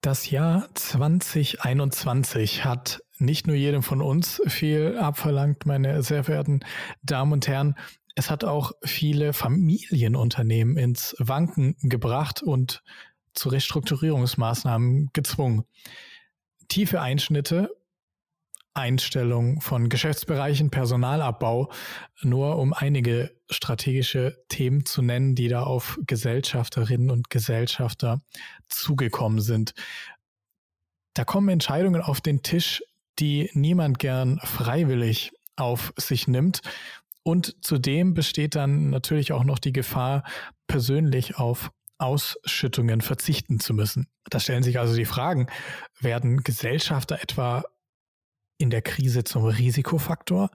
Das Jahr 2021 hat nicht nur jedem von uns viel abverlangt, meine sehr verehrten Damen und Herren. Es hat auch viele Familienunternehmen ins Wanken gebracht und zu Restrukturierungsmaßnahmen gezwungen. Tiefe Einschnitte, Einstellung von Geschäftsbereichen, Personalabbau, nur um einige strategische Themen zu nennen, die da auf Gesellschafterinnen und Gesellschafter zugekommen sind. Da kommen Entscheidungen auf den Tisch, die niemand gern freiwillig auf sich nimmt. Und zudem besteht dann natürlich auch noch die Gefahr, persönlich auf Ausschüttungen verzichten zu müssen. Da stellen sich also die Fragen, werden Gesellschafter etwa in der Krise zum Risikofaktor?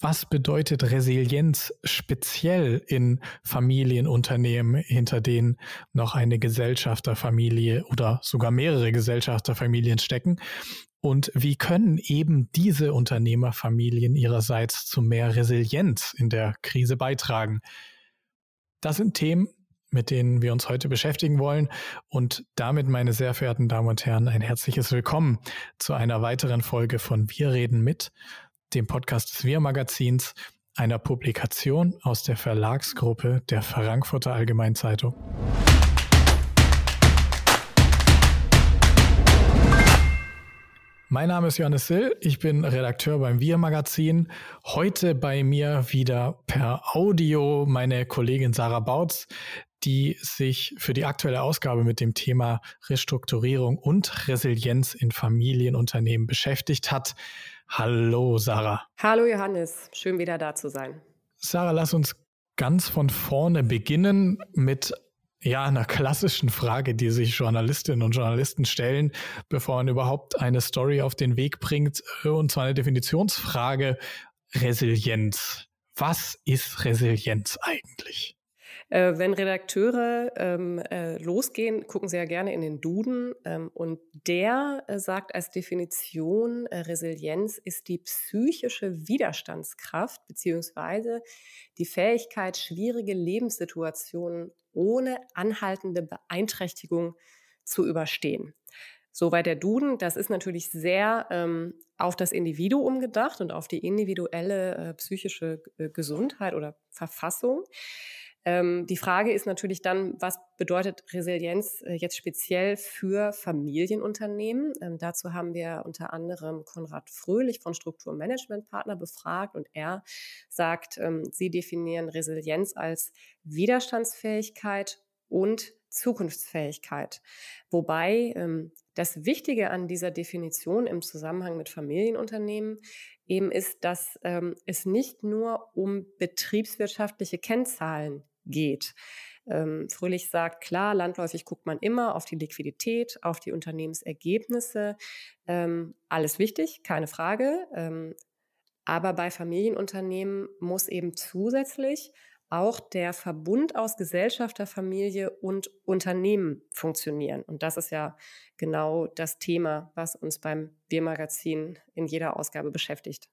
Was bedeutet Resilienz speziell in Familienunternehmen, hinter denen noch eine Gesellschafterfamilie oder sogar mehrere Gesellschafterfamilien stecken? Und wie können eben diese Unternehmerfamilien ihrerseits zu mehr Resilienz in der Krise beitragen? Das sind Themen, mit denen wir uns heute beschäftigen wollen. Und damit, meine sehr verehrten Damen und Herren, ein herzliches Willkommen zu einer weiteren Folge von Wir reden mit, dem Podcast des Wir Magazins, einer Publikation aus der Verlagsgruppe der Frankfurter Allgemeinzeitung. Mein Name ist Johannes Sill, ich bin Redakteur beim Wir Magazin. Heute bei mir wieder per Audio meine Kollegin Sarah Bautz, die sich für die aktuelle Ausgabe mit dem Thema Restrukturierung und Resilienz in Familienunternehmen beschäftigt hat. Hallo Sarah. Hallo Johannes, schön wieder da zu sein. Sarah, lass uns ganz von vorne beginnen mit ja, einer klassischen Frage, die sich Journalistinnen und Journalisten stellen, bevor man überhaupt eine Story auf den Weg bringt, und zwar eine Definitionsfrage Resilienz. Was ist Resilienz eigentlich? Äh, wenn Redakteure ähm, äh, losgehen, gucken sie ja gerne in den Duden ähm, und der äh, sagt als Definition, äh, Resilienz ist die psychische Widerstandskraft beziehungsweise die Fähigkeit, schwierige Lebenssituationen ohne anhaltende Beeinträchtigung zu überstehen. Soweit der Duden, das ist natürlich sehr ähm, auf das Individuum gedacht und auf die individuelle äh, psychische äh, Gesundheit oder Verfassung. Ähm, die Frage ist natürlich dann, was bedeutet Resilienz äh, jetzt speziell für Familienunternehmen? Ähm, dazu haben wir unter anderem Konrad Fröhlich von Strukturmanagementpartner befragt und er sagt, ähm, sie definieren Resilienz als Widerstandsfähigkeit und Zukunftsfähigkeit. Wobei ähm, das Wichtige an dieser Definition im Zusammenhang mit Familienunternehmen eben ist, dass ähm, es nicht nur um betriebswirtschaftliche Kennzahlen geht. Ähm, Fröhlich sagt, klar, landläufig guckt man immer auf die Liquidität, auf die Unternehmensergebnisse. Ähm, alles wichtig, keine Frage. Ähm, aber bei Familienunternehmen muss eben zusätzlich auch der Verbund aus Gesellschafterfamilie und Unternehmen funktionieren. Und das ist ja genau das Thema, was uns beim Wir-Magazin in jeder Ausgabe beschäftigt.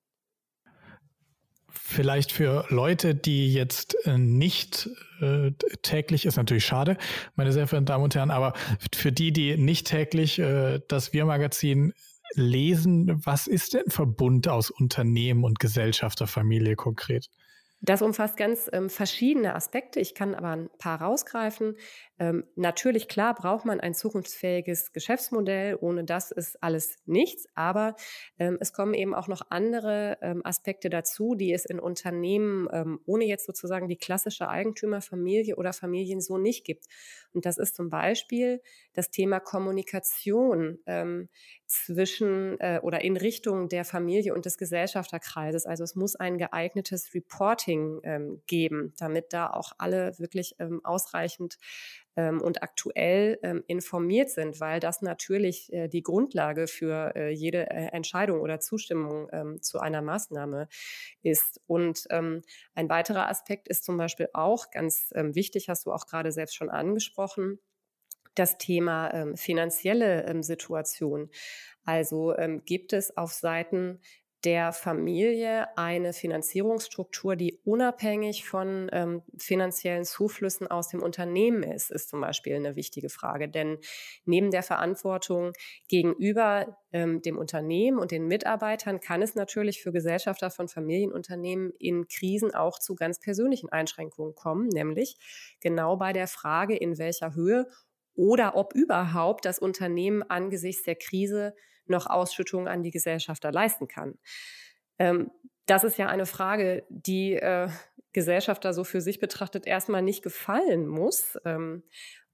Vielleicht für Leute, die jetzt äh, nicht äh, täglich, ist natürlich schade, meine sehr verehrten Damen und Herren, aber für die, die nicht täglich äh, das Wir-Magazin lesen, was ist denn Verbund aus Unternehmen und Gesellschafterfamilie konkret? Das umfasst ganz ähm, verschiedene Aspekte. Ich kann aber ein paar rausgreifen. Ähm, natürlich, klar, braucht man ein zukunftsfähiges Geschäftsmodell. Ohne das ist alles nichts. Aber ähm, es kommen eben auch noch andere ähm, Aspekte dazu, die es in Unternehmen ähm, ohne jetzt sozusagen die klassische Eigentümerfamilie oder Familien so nicht gibt. Und das ist zum Beispiel das Thema Kommunikation ähm, zwischen äh, oder in Richtung der Familie und des Gesellschafterkreises. Also es muss ein geeignetes Reporting ähm, geben, damit da auch alle wirklich ähm, ausreichend ähm, und aktuell ähm, informiert sind, weil das natürlich äh, die Grundlage für äh, jede äh, Entscheidung oder Zustimmung ähm, zu einer Maßnahme ist. Und ähm, ein weiterer Aspekt ist zum Beispiel auch ganz ähm, wichtig, hast du auch gerade selbst schon angesprochen, das Thema ähm, finanzielle ähm, Situation. Also ähm, gibt es auf Seiten der Familie eine Finanzierungsstruktur, die unabhängig von ähm, finanziellen Zuflüssen aus dem Unternehmen ist, ist zum Beispiel eine wichtige Frage. Denn neben der Verantwortung gegenüber ähm, dem Unternehmen und den Mitarbeitern kann es natürlich für Gesellschafter von Familienunternehmen in Krisen auch zu ganz persönlichen Einschränkungen kommen, nämlich genau bei der Frage, in welcher Höhe oder ob überhaupt das Unternehmen angesichts der Krise noch Ausschüttungen an die Gesellschafter leisten kann. Ähm, das ist ja eine Frage, die äh, Gesellschafter so für sich betrachtet erstmal nicht gefallen muss. Ähm,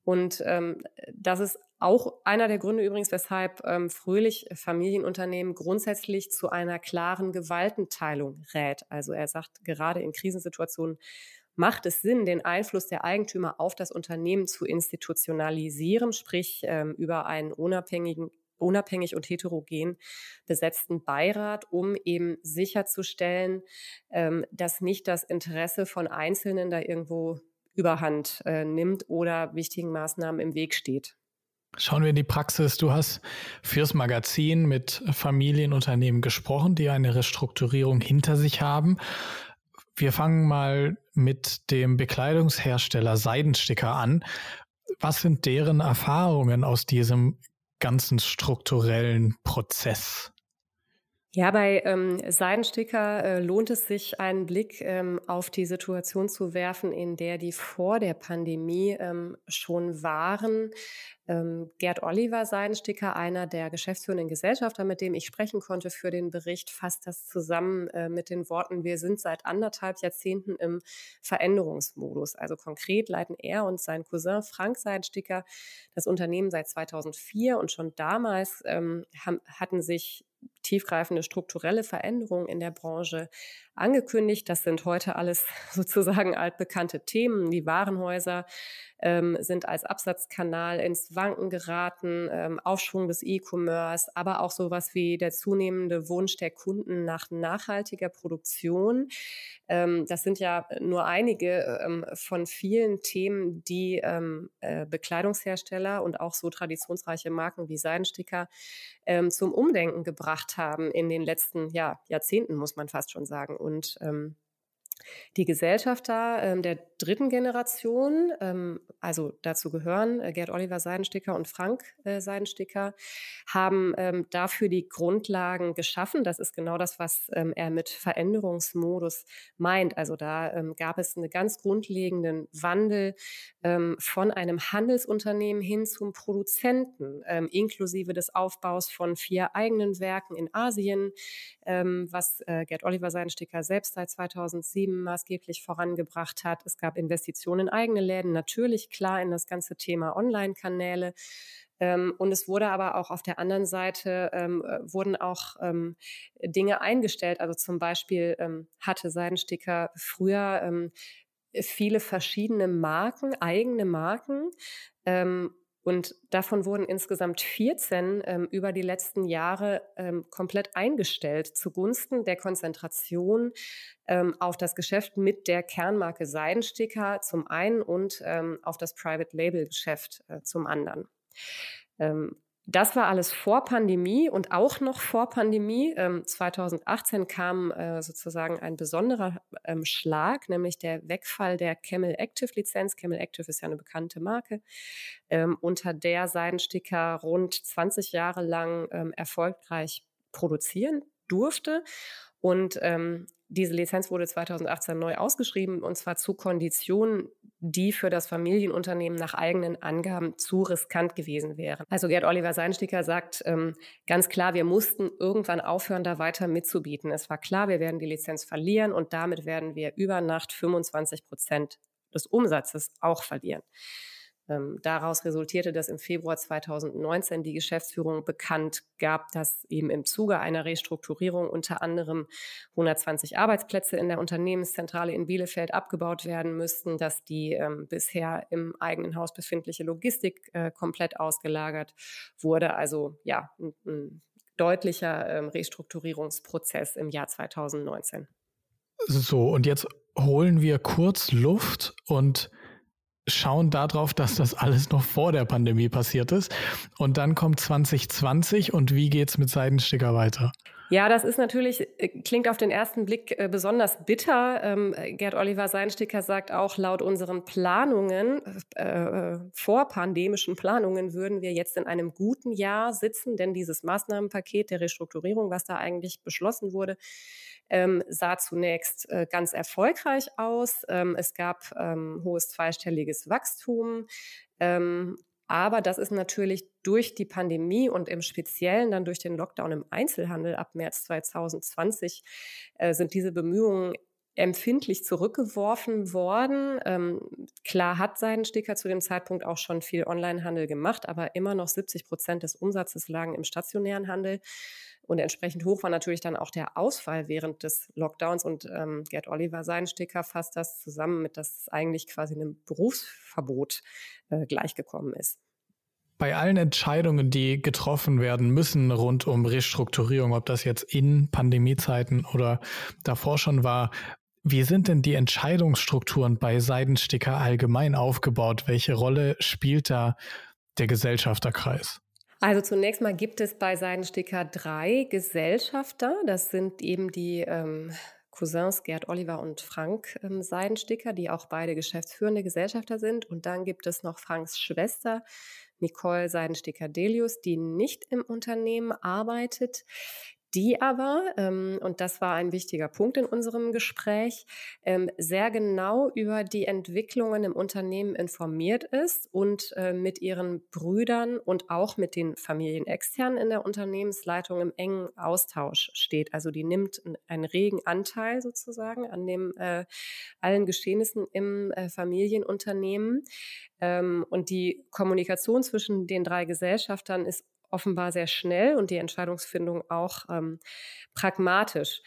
und ähm, das ist auch einer der Gründe übrigens, weshalb ähm, Fröhlich Familienunternehmen grundsätzlich zu einer klaren Gewaltenteilung rät. Also er sagt, gerade in Krisensituationen macht es Sinn, den Einfluss der Eigentümer auf das Unternehmen zu institutionalisieren, sprich ähm, über einen unabhängigen unabhängig und heterogen besetzten Beirat, um eben sicherzustellen, ähm, dass nicht das Interesse von Einzelnen da irgendwo überhand äh, nimmt oder wichtigen Maßnahmen im Weg steht. Schauen wir in die Praxis. Du hast fürs Magazin mit Familienunternehmen gesprochen, die eine Restrukturierung hinter sich haben. Wir fangen mal mit dem Bekleidungshersteller Seidensticker an. Was sind deren Erfahrungen aus diesem ganzen strukturellen Prozess? Ja, bei ähm, Seidensticker äh, lohnt es sich, einen Blick ähm, auf die Situation zu werfen, in der die vor der Pandemie ähm, schon waren. Ähm, Gerd Oliver Seidensticker, einer der geschäftsführenden Gesellschafter, mit dem ich sprechen konnte für den Bericht, fasst das zusammen äh, mit den Worten, wir sind seit anderthalb Jahrzehnten im Veränderungsmodus. Also konkret leiten er und sein Cousin Frank Seidensticker das Unternehmen seit 2004 und schon damals ähm, haben, hatten sich tiefgreifende strukturelle Veränderungen in der Branche angekündigt. Das sind heute alles sozusagen altbekannte Themen. Die Warenhäuser ähm, sind als Absatzkanal ins Wanken geraten, ähm, Aufschwung des E-Commerce, aber auch sowas wie der zunehmende Wunsch der Kunden nach nachhaltiger Produktion. Ähm, das sind ja nur einige ähm, von vielen Themen, die ähm, äh, Bekleidungshersteller und auch so traditionsreiche Marken wie Seidensticker ähm, zum Umdenken gebracht haben in den letzten ja, Jahrzehnten, muss man fast schon sagen. Und ähm, die Gesellschafter ähm, der dritten Generation, ähm, also dazu gehören äh, Gerd Oliver Seidensticker und Frank äh, Seidensticker, haben ähm, dafür die Grundlagen geschaffen. Das ist genau das, was ähm, er mit Veränderungsmodus meint. Also da ähm, gab es einen ganz grundlegenden Wandel ähm, von einem Handelsunternehmen hin zum Produzenten, inklusive des Aufbaus von vier eigenen Werken in Asien, was äh, Gerd Oliver Seidensticker selbst seit 2007 maßgeblich vorangebracht hat. Es gab Investitionen in eigene Läden, natürlich klar in das ganze Thema Online-Kanäle. Ähm, und es wurde aber auch auf der anderen Seite ähm, äh, wurden auch ähm, Dinge eingestellt. Also zum Beispiel ähm, hatte Seidensticker früher ähm, viele verschiedene Marken, eigene Marken. Ähm, und davon wurden insgesamt 14 ähm, über die letzten Jahre ähm, komplett eingestellt zugunsten der Konzentration ähm, auf das Geschäft mit der Kernmarke Seidensticker zum einen und ähm, auf das Private Label Geschäft äh, zum anderen. Das war alles vor Pandemie und auch noch vor Pandemie. Ähm, 2018 kam äh, sozusagen ein besonderer ähm, Schlag, nämlich der Wegfall der Camel Active Lizenz. Camel Active ist ja eine bekannte Marke, ähm, unter der Seidensticker rund 20 Jahre lang ähm, erfolgreich produzieren durfte. Und ähm, diese Lizenz wurde 2018 neu ausgeschrieben und zwar zu Konditionen, die für das Familienunternehmen nach eigenen Angaben zu riskant gewesen wären. Also Gerd Oliver Seinsticker sagt ähm, ganz klar, wir mussten irgendwann aufhören, da weiter mitzubieten. Es war klar, wir werden die Lizenz verlieren und damit werden wir über Nacht 25 Prozent des Umsatzes auch verlieren. Ähm, daraus resultierte, dass im Februar 2019 die Geschäftsführung bekannt gab, dass eben im Zuge einer Restrukturierung unter anderem 120 Arbeitsplätze in der Unternehmenszentrale in Bielefeld abgebaut werden müssten, dass die ähm, bisher im eigenen Haus befindliche Logistik äh, komplett ausgelagert wurde. Also ja, ein, ein deutlicher ähm, Restrukturierungsprozess im Jahr 2019. So, und jetzt holen wir kurz Luft und schauen darauf, dass das alles noch vor der Pandemie passiert ist. Und dann kommt 2020 und wie geht's mit Seidensticker weiter? Ja, das ist natürlich, äh, klingt auf den ersten Blick äh, besonders bitter. Ähm, Gerd Oliver Seinsticker sagt auch, laut unseren Planungen, äh, vorpandemischen Planungen, würden wir jetzt in einem guten Jahr sitzen, denn dieses Maßnahmenpaket der Restrukturierung, was da eigentlich beschlossen wurde, ähm, sah zunächst äh, ganz erfolgreich aus. Ähm, es gab ähm, hohes zweistelliges Wachstum. Ähm, aber das ist natürlich durch die Pandemie und im Speziellen dann durch den Lockdown im Einzelhandel ab März 2020 äh, sind diese Bemühungen empfindlich zurückgeworfen worden. Ähm, klar hat Seidensticker zu dem Zeitpunkt auch schon viel Onlinehandel gemacht, aber immer noch 70 Prozent des Umsatzes lagen im stationären Handel. Und entsprechend hoch war natürlich dann auch der Ausfall während des Lockdowns. Und ähm, Gerd Oliver Seidensticker fasst das zusammen mit, dass es eigentlich quasi einem Berufsverbot äh, gleichgekommen ist. Bei allen Entscheidungen, die getroffen werden müssen rund um Restrukturierung, ob das jetzt in Pandemiezeiten oder davor schon war, wie sind denn die Entscheidungsstrukturen bei Seidensticker allgemein aufgebaut? Welche Rolle spielt da der Gesellschafterkreis? Also zunächst mal gibt es bei Seidensticker drei Gesellschafter. Das sind eben die ähm, Cousins Gerd Oliver und Frank ähm, Seidensticker, die auch beide geschäftsführende Gesellschafter sind. Und dann gibt es noch Franks Schwester, Nicole Seidensticker-Delius, die nicht im Unternehmen arbeitet, die aber, ähm, und das war ein wichtiger Punkt in unserem Gespräch, ähm, sehr genau über die Entwicklungen im Unternehmen informiert ist und äh, mit ihren Brüdern und auch mit den Familien extern in der Unternehmensleitung im engen Austausch steht. Also die nimmt einen regen Anteil sozusagen an dem äh, allen Geschehnissen im äh, Familienunternehmen. Ähm, und die Kommunikation zwischen den drei Gesellschaftern ist offenbar sehr schnell und die Entscheidungsfindung auch ähm, pragmatisch.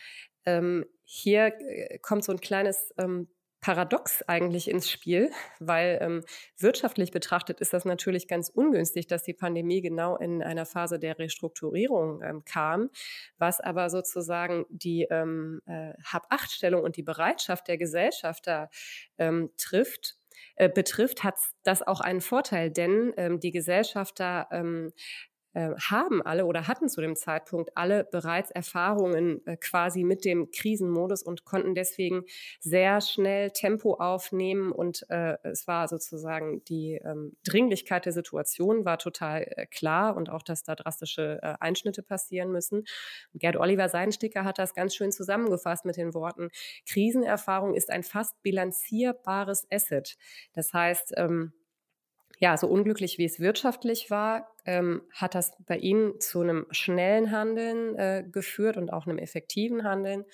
Ähm, hier äh, kommt so ein kleines ähm, Paradox eigentlich ins Spiel, weil ähm, wirtschaftlich betrachtet ist das natürlich ganz ungünstig, dass die Pandemie genau in einer Phase der Restrukturierung ähm, kam, was aber sozusagen die ähm, äh, Hab-Acht-Stellung und die Bereitschaft der Gesellschafter ähm, trifft, äh, betrifft, hat das auch einen Vorteil, denn ähm, die Gesellschafter ähm, äh, haben alle oder hatten zu dem Zeitpunkt alle bereits Erfahrungen äh, quasi mit dem Krisenmodus und konnten deswegen sehr schnell Tempo aufnehmen und äh, es war sozusagen die ähm, Dringlichkeit der Situation war total klar und auch, dass da drastische Einschnitte passieren müssen. Gerd Oliver Seidensticker hat das ganz schön zusammengefasst mit den Worten, Krisenerfahrung ist ein fast bilanzierbares Asset. Das heißt, ähm, ja, so unglücklich wie es wirtschaftlich war, ähm, hat das bei Ihnen zu einem schnellen Handeln äh, geführt und auch einem effektiven Handeln.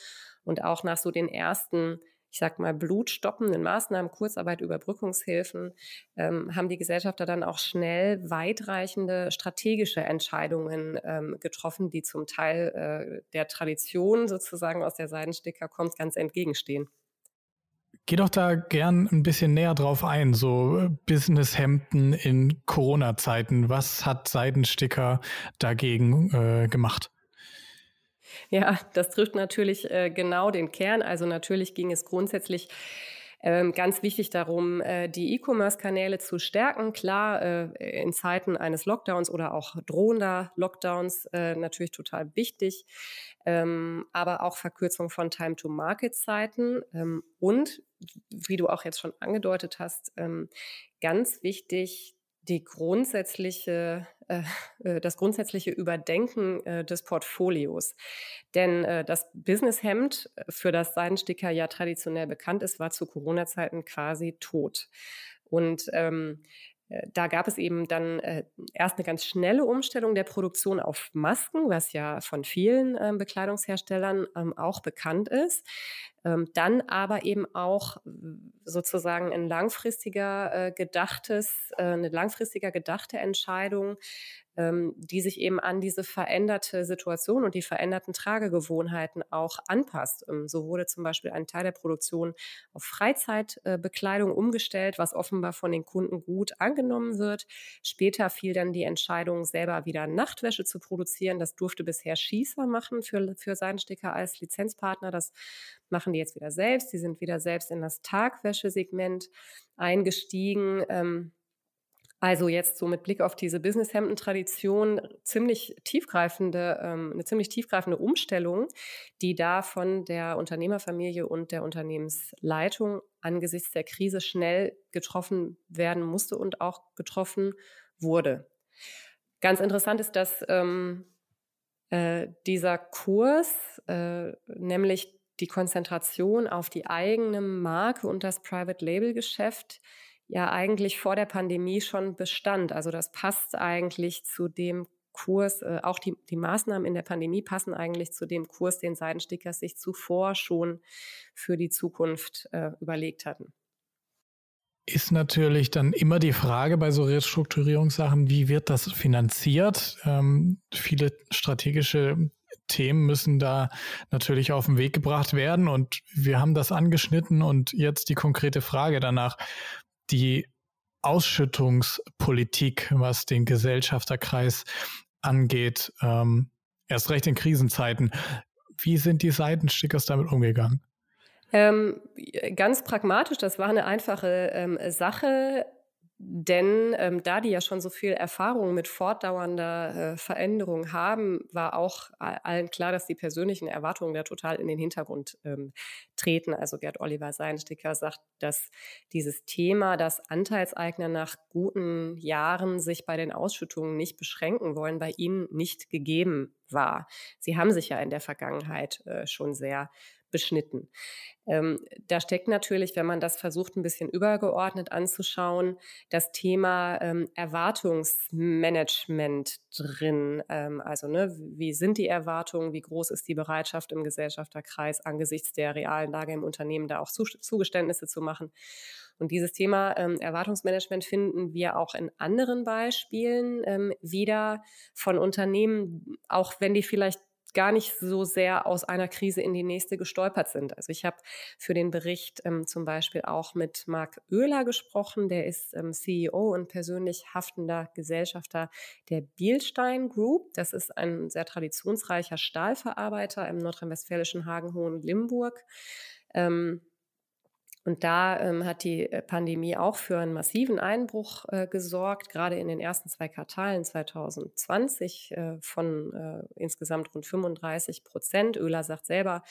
Und auch nach so den ersten, ich sag mal, blutstoppenden Maßnahmen, Kurzarbeit, Überbrückungshilfen, ähm, haben die Gesellschafter dann auch schnell weitreichende strategische Entscheidungen ähm, getroffen, die zum Teil äh, der Tradition sozusagen aus der Seidensticker kommt, ganz entgegenstehen. Geh doch da gern ein bisschen näher drauf ein, so äh, Businesshemden in Corona-Zeiten. Was hat Seidensticker dagegen äh, gemacht? Ja, das trifft natürlich äh, genau den Kern. Also natürlich ging es grundsätzlich ähm, ganz wichtig darum, äh, die E-Commerce-Kanäle zu stärken. Klar, äh, in Zeiten eines Lockdowns oder auch drohender Lockdowns natürlich total wichtig. Ähm, aber auch Verkürzung von Time-to-Market-Zeiten ähm, und wie du auch jetzt schon angedeutet hast, ähm, ganz wichtig, die grundsätzliche, äh, äh, das grundsätzliche Überdenken äh, des Portfolios. Denn äh, das Businesshemd, äh, für das Seidensticker ja traditionell bekannt ist, war zu Corona-Zeiten quasi tot. Und ähm, äh, da gab es eben dann äh, erst eine ganz schnelle Umstellung der Produktion auf Masken, was ja von vielen äh, Bekleidungsherstellern ähm, auch bekannt ist. Ähm, dann aber eben auch sozusagen ein langfristiger äh, gedachtes, äh, eine langfristiger gedachte Entscheidung, ähm, die sich eben an diese veränderte Situation und die veränderten Tragegewohnheiten auch anpasst. Ähm, so wurde zum Beispiel ein Teil der Produktion auf Freizeitbekleidung umgestellt, was offenbar von den Kunden gut angenommen wird. Später fiel dann die Entscheidung, selber wieder Nachtwäsche zu produzieren. Das durfte bisher Schießer machen für, für Seidensticker als Lizenzpartner. Das machen die jetzt wieder selbst. Sie sind wieder selbst in das Tagwäschesegment eingestiegen. Ähm, Also jetzt so mit Blick auf diese Businesshemden-Tradition ziemlich tiefgreifende, ähm, eine ziemlich tiefgreifende Umstellung, die da von der Unternehmerfamilie und der Unternehmensleitung angesichts der Krise schnell getroffen werden musste und auch getroffen wurde. Ganz interessant ist, dass ähm, äh, dieser Kurs, äh, nämlich die Konzentration auf die eigene Marke und das Private Label Geschäft, ja eigentlich vor der Pandemie schon bestand. Also das passt eigentlich zu dem Kurs, äh, auch die, die Maßnahmen in der Pandemie passen eigentlich zu dem Kurs, den Seidensticker sich zuvor schon für die Zukunft äh, überlegt hatten. Ist natürlich dann immer die Frage bei so Restrukturierungssachen, wie wird das finanziert? Ähm, viele strategische Themen müssen da natürlich auf den Weg gebracht werden und wir haben das angeschnitten und jetzt die konkrete Frage danach die Ausschüttungspolitik, was den Gesellschafterkreis angeht, ähm, erst recht in Krisenzeiten. Wie sind die Seitenstickers damit umgegangen? Ähm, ganz pragmatisch, das war eine einfache ähm, Sache. Denn ähm, da die ja schon so viel Erfahrung mit fortdauernder äh, Veränderung haben, war auch allen klar, dass die persönlichen Erwartungen da total in den Hintergrund ähm, treten. Also Gerd Oliver Seinsticker sagt, dass dieses Thema, dass Anteilseigner nach guten Jahren sich bei den Ausschüttungen nicht beschränken wollen, bei ihnen nicht gegeben war. Sie haben sich ja in der Vergangenheit äh, schon sehr beschnitten. Ähm, da steckt natürlich, wenn man das versucht, ein bisschen übergeordnet anzuschauen, das Thema ähm, Erwartungsmanagement drin. Ähm, also, ne, wie sind die Erwartungen, wie groß ist die Bereitschaft im Gesellschafterkreis angesichts der realen Lage im Unternehmen, da auch Zugeständnisse zu machen. Und dieses Thema ähm, Erwartungsmanagement finden wir auch in anderen Beispielen ähm, wieder von Unternehmen, auch wenn die vielleicht gar nicht so sehr aus einer Krise in die nächste gestolpert sind. Also ich habe für den Bericht ähm, zum Beispiel auch mit Marc Oehler gesprochen, der ist ähm, CEO und persönlich haftender Gesellschafter der Bielstein Group. Das ist ein sehr traditionsreicher Stahlverarbeiter im nordrhein-westfälischen Hagen-Hohen-Limburg. Ähm, und da ähm, hat die äh, Pandemie auch für einen massiven Einbruch äh, gesorgt, gerade in den ersten zwei Quartalen 2020 äh, von äh, insgesamt rund 35 Prozent. Oehler sagt selber,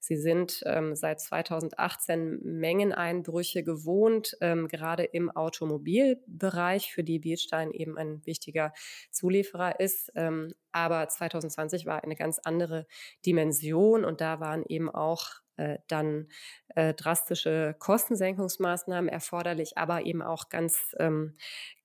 sie sind ähm, seit 2018 Mengeneinbrüche gewohnt, ähm, gerade im Automobilbereich, für die Bielstein eben ein wichtiger Zulieferer ist. Ähm, aber 2020 war eine ganz andere Dimension und da waren eben auch äh, dann äh, drastische Kostensenkungsmaßnahmen erforderlich, aber eben auch ganz ähm,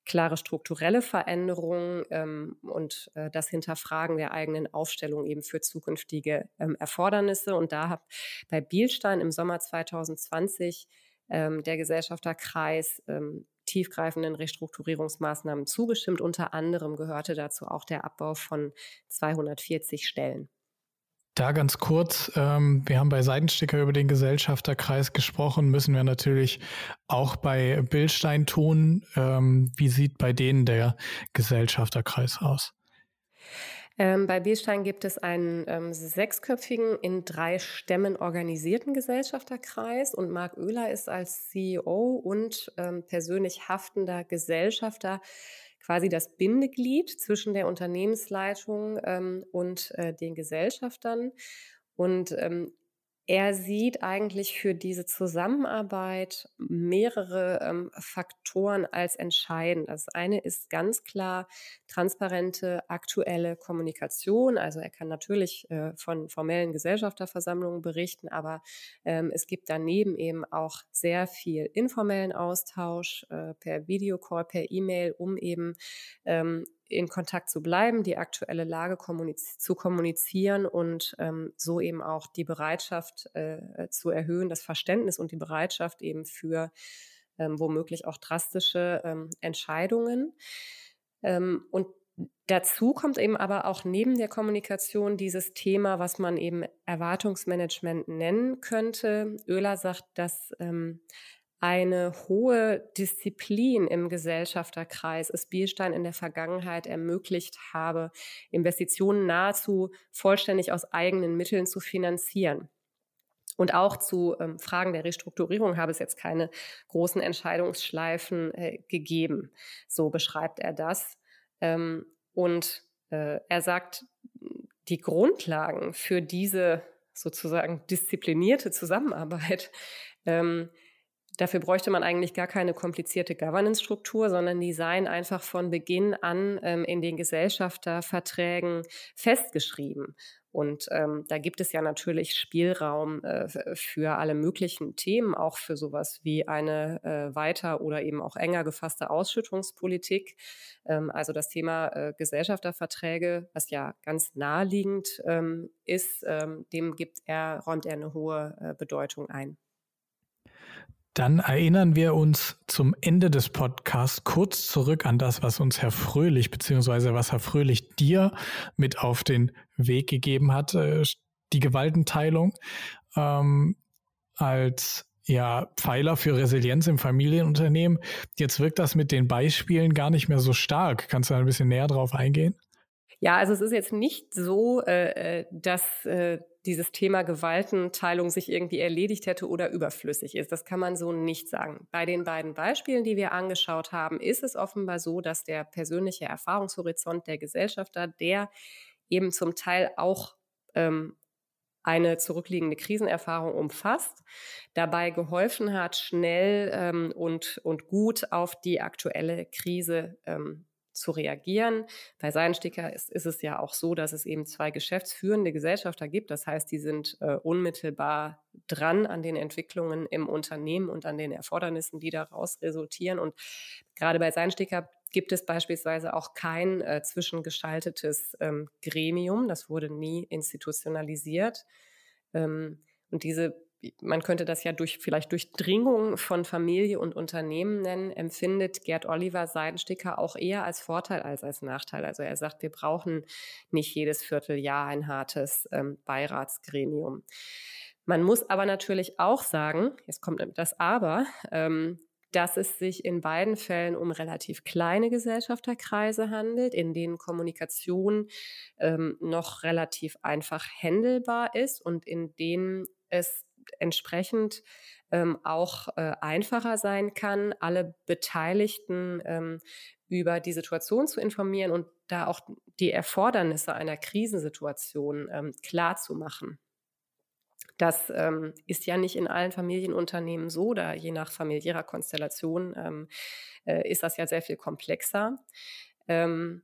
klare strukturelle Veränderungen ähm, und äh, das Hinterfragen der eigenen Aufstellung eben für zukünftige ähm, Erfordernisse. Und da hat bei Bielstein im Sommer 2020 ähm, der Gesellschafterkreis ähm, tiefgreifenden Restrukturierungsmaßnahmen zugestimmt. Unter anderem gehörte dazu auch der Abbau von 240 Stellen. Da ganz kurz, ähm, wir haben bei Seidensticker über den Gesellschafterkreis gesprochen, müssen wir natürlich auch bei Bildstein tun. Ähm, wie sieht bei denen der Gesellschafterkreis aus? Ähm, bei Bildstein gibt es einen ähm, sechsköpfigen, in drei Stämmen organisierten Gesellschafterkreis und Marc Oehler ist als CEO und ähm, persönlich haftender Gesellschafter quasi das Bindeglied zwischen der Unternehmensleitung ähm, und äh, den Gesellschaftern. Und ähm, er sieht eigentlich für diese Zusammenarbeit mehrere ähm, Faktoren als entscheidend. Das eine ist ganz klar transparente, aktuelle Kommunikation. Also er kann natürlich äh, von formellen Gesellschafterversammlungen berichten, aber ähm, es gibt daneben eben auch sehr viel informellen Austausch äh, per Videocall, per E-Mail, um eben ähm, in Kontakt zu bleiben, die aktuelle Lage kommuniz zu kommunizieren und ähm, so eben auch die Bereitschaft äh, zu erhöhen, das Verständnis und die Bereitschaft eben für ähm, womöglich auch drastische ähm, Entscheidungen. Ähm, und Dazu kommt eben aber auch neben der Kommunikation dieses Thema, was man eben Erwartungsmanagement nennen könnte. Oehler sagt, dass ähm, eine hohe Disziplin im Gesellschafterkreis es Bielstein in der Vergangenheit ermöglicht habe, Investitionen nahezu vollständig aus eigenen Mitteln zu finanzieren. Und auch zu ähm, Fragen der Restrukturierung habe es jetzt keine großen Entscheidungsschleifen äh, gegeben. So beschreibt er das. Ähm, und äh, er sagt, die Grundlagen für diese sozusagen disziplinierte Zusammenarbeit ähm, Dafür bräuchte man eigentlich gar keine komplizierte Governance-Struktur, sondern die seien einfach von Beginn an ähm, in den Gesellschafterverträgen festgeschrieben. Und ähm, da gibt es ja natürlich Spielraum äh, für alle möglichen Themen, auch für sowas wie eine äh, weiter oder eben auch enger gefasste Ausschüttungspolitik. Ähm, also das Thema äh, Gesellschafterverträge, was ja ganz naheliegend ähm, ist, ähm, dem gibt er, räumt er eine hohe äh, Bedeutung ein. Dann erinnern wir uns zum Ende des Podcasts kurz zurück an das, was uns Herr Fröhlich beziehungsweise was Herr Fröhlich dir mit auf den Weg gegeben hat, äh, die Gewaltenteilung ähm, als ja, Pfeiler für Resilienz im Familienunternehmen. Jetzt wirkt das mit den Beispielen gar nicht mehr so stark. Kannst du da ein bisschen näher drauf eingehen? Ja, also es ist jetzt nicht so, äh, äh dass äh, dieses Thema Gewaltenteilung sich irgendwie erledigt hätte oder überflüssig ist. Das kann man so nicht sagen. Bei den beiden Beispielen, die wir angeschaut haben, ist es offenbar so, dass der persönliche Erfahrungshorizont der Gesellschafter, der eben zum Teil auch ähm, eine zurückliegende Krisenerfahrung umfasst, dabei geholfen hat, schnell ähm, und, und gut auf die aktuelle Krise ähm, zu reagieren. Bei Seidensticker ist, ist, es ja auch so, dass es eben zwei geschäftsführende Gesellschafter gibt. Das heißt, die sind äh, unmittelbar dran an den Entwicklungen im Unternehmen und an den Erfordernissen, die daraus resultieren. Und gerade bei Seidensticker gibt es beispielsweise auch kein äh, zwischengeschaltetes ähm, Gremium. Das wurde nie institutionalisiert. Ähm, und diese man könnte das ja durch vielleicht Durchdringung von Familie und Unternehmen nennen, empfindet Gerd Oliver Seidensticker auch eher als Vorteil als als Nachteil. Also er sagt, wir brauchen nicht jedes Vierteljahr ein hartes ähm, Beiratsgremium. Man muss aber natürlich auch sagen, jetzt kommt das Aber, ähm, dass es sich in beiden Fällen um relativ kleine Gesellschafterkreise handelt, in denen Kommunikation ähm, noch relativ einfach händelbar ist und in denen es entsprechend ähm, auch äh, einfacher sein kann, alle Beteiligten ähm, über die Situation zu informieren und da auch die Erfordernisse einer Krisensituation ähm, klar zu machen. Das ähm, ist ja nicht in allen Familienunternehmen so, da je nach familiärer Konstellation ähm, äh, ist das ja sehr viel komplexer. Ähm,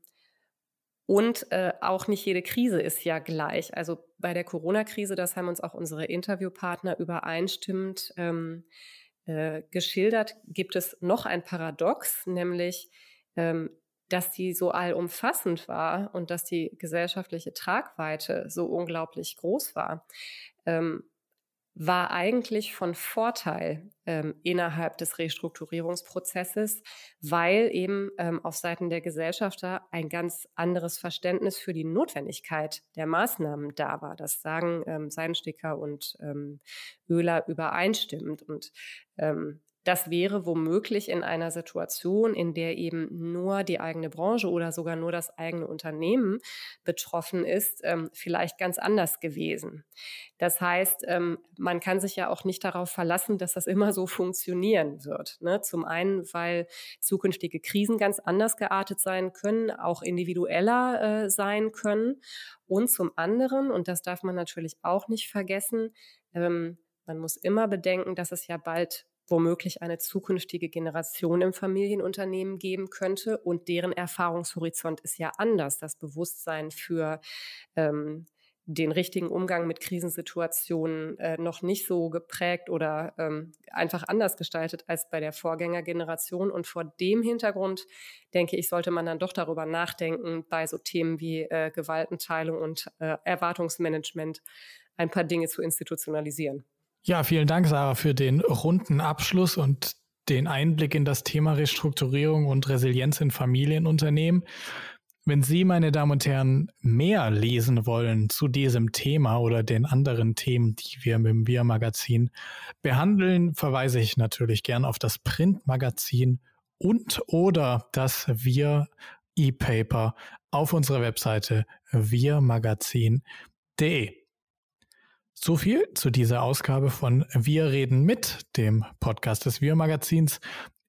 und äh, auch nicht jede Krise ist ja gleich. Also bei der Corona-Krise, das haben uns auch unsere Interviewpartner übereinstimmend ähm, äh, geschildert, gibt es noch ein Paradox, nämlich ähm, dass die so allumfassend war und dass die gesellschaftliche Tragweite so unglaublich groß war. Ähm, war eigentlich von Vorteil ähm, innerhalb des Restrukturierungsprozesses, weil eben ähm, auf Seiten der Gesellschafter ein ganz anderes Verständnis für die Notwendigkeit der Maßnahmen da war. Das sagen ähm, Seidensticker und ähm, Öler übereinstimmend. Und ähm, das wäre womöglich in einer Situation, in der eben nur die eigene Branche oder sogar nur das eigene Unternehmen betroffen ist, ähm, vielleicht ganz anders gewesen. Das heißt, ähm, man kann sich ja auch nicht darauf verlassen, dass das immer so funktionieren wird. Ne? Zum einen, weil zukünftige Krisen ganz anders geartet sein können, auch individueller äh, sein können. Und zum anderen, und das darf man natürlich auch nicht vergessen, ähm, man muss immer bedenken, dass es ja bald womöglich eine zukünftige Generation im Familienunternehmen geben könnte und deren Erfahrungshorizont ist ja anders. Das Bewusstsein für ähm, den richtigen Umgang mit Krisensituationen äh, noch nicht so geprägt oder ähm, einfach anders gestaltet als bei der Vorgängergeneration. Und vor dem Hintergrund, denke ich, sollte man dann doch darüber nachdenken, bei so Themen wie äh, Gewaltenteilung und äh, Erwartungsmanagement ein paar Dinge zu institutionalisieren. Ja, vielen Dank, Sarah, für den runden Abschluss und den Einblick in das Thema Restrukturierung und Resilienz in Familienunternehmen. Wenn Sie, meine Damen und Herren, mehr lesen wollen zu diesem Thema oder den anderen Themen, die wir mit dem Wir-Magazin behandeln, verweise ich natürlich gern auf das Printmagazin und oder das Wir E-Paper auf unserer Webseite wirmagazin.de. So viel zu dieser Ausgabe von Wir reden mit, dem Podcast des Wir Magazins.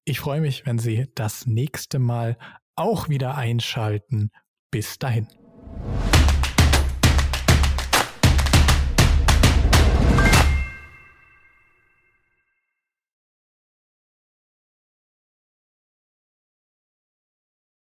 Ich freue mich, wenn Sie das nächste Mal auch wieder einschalten. Bis dahin.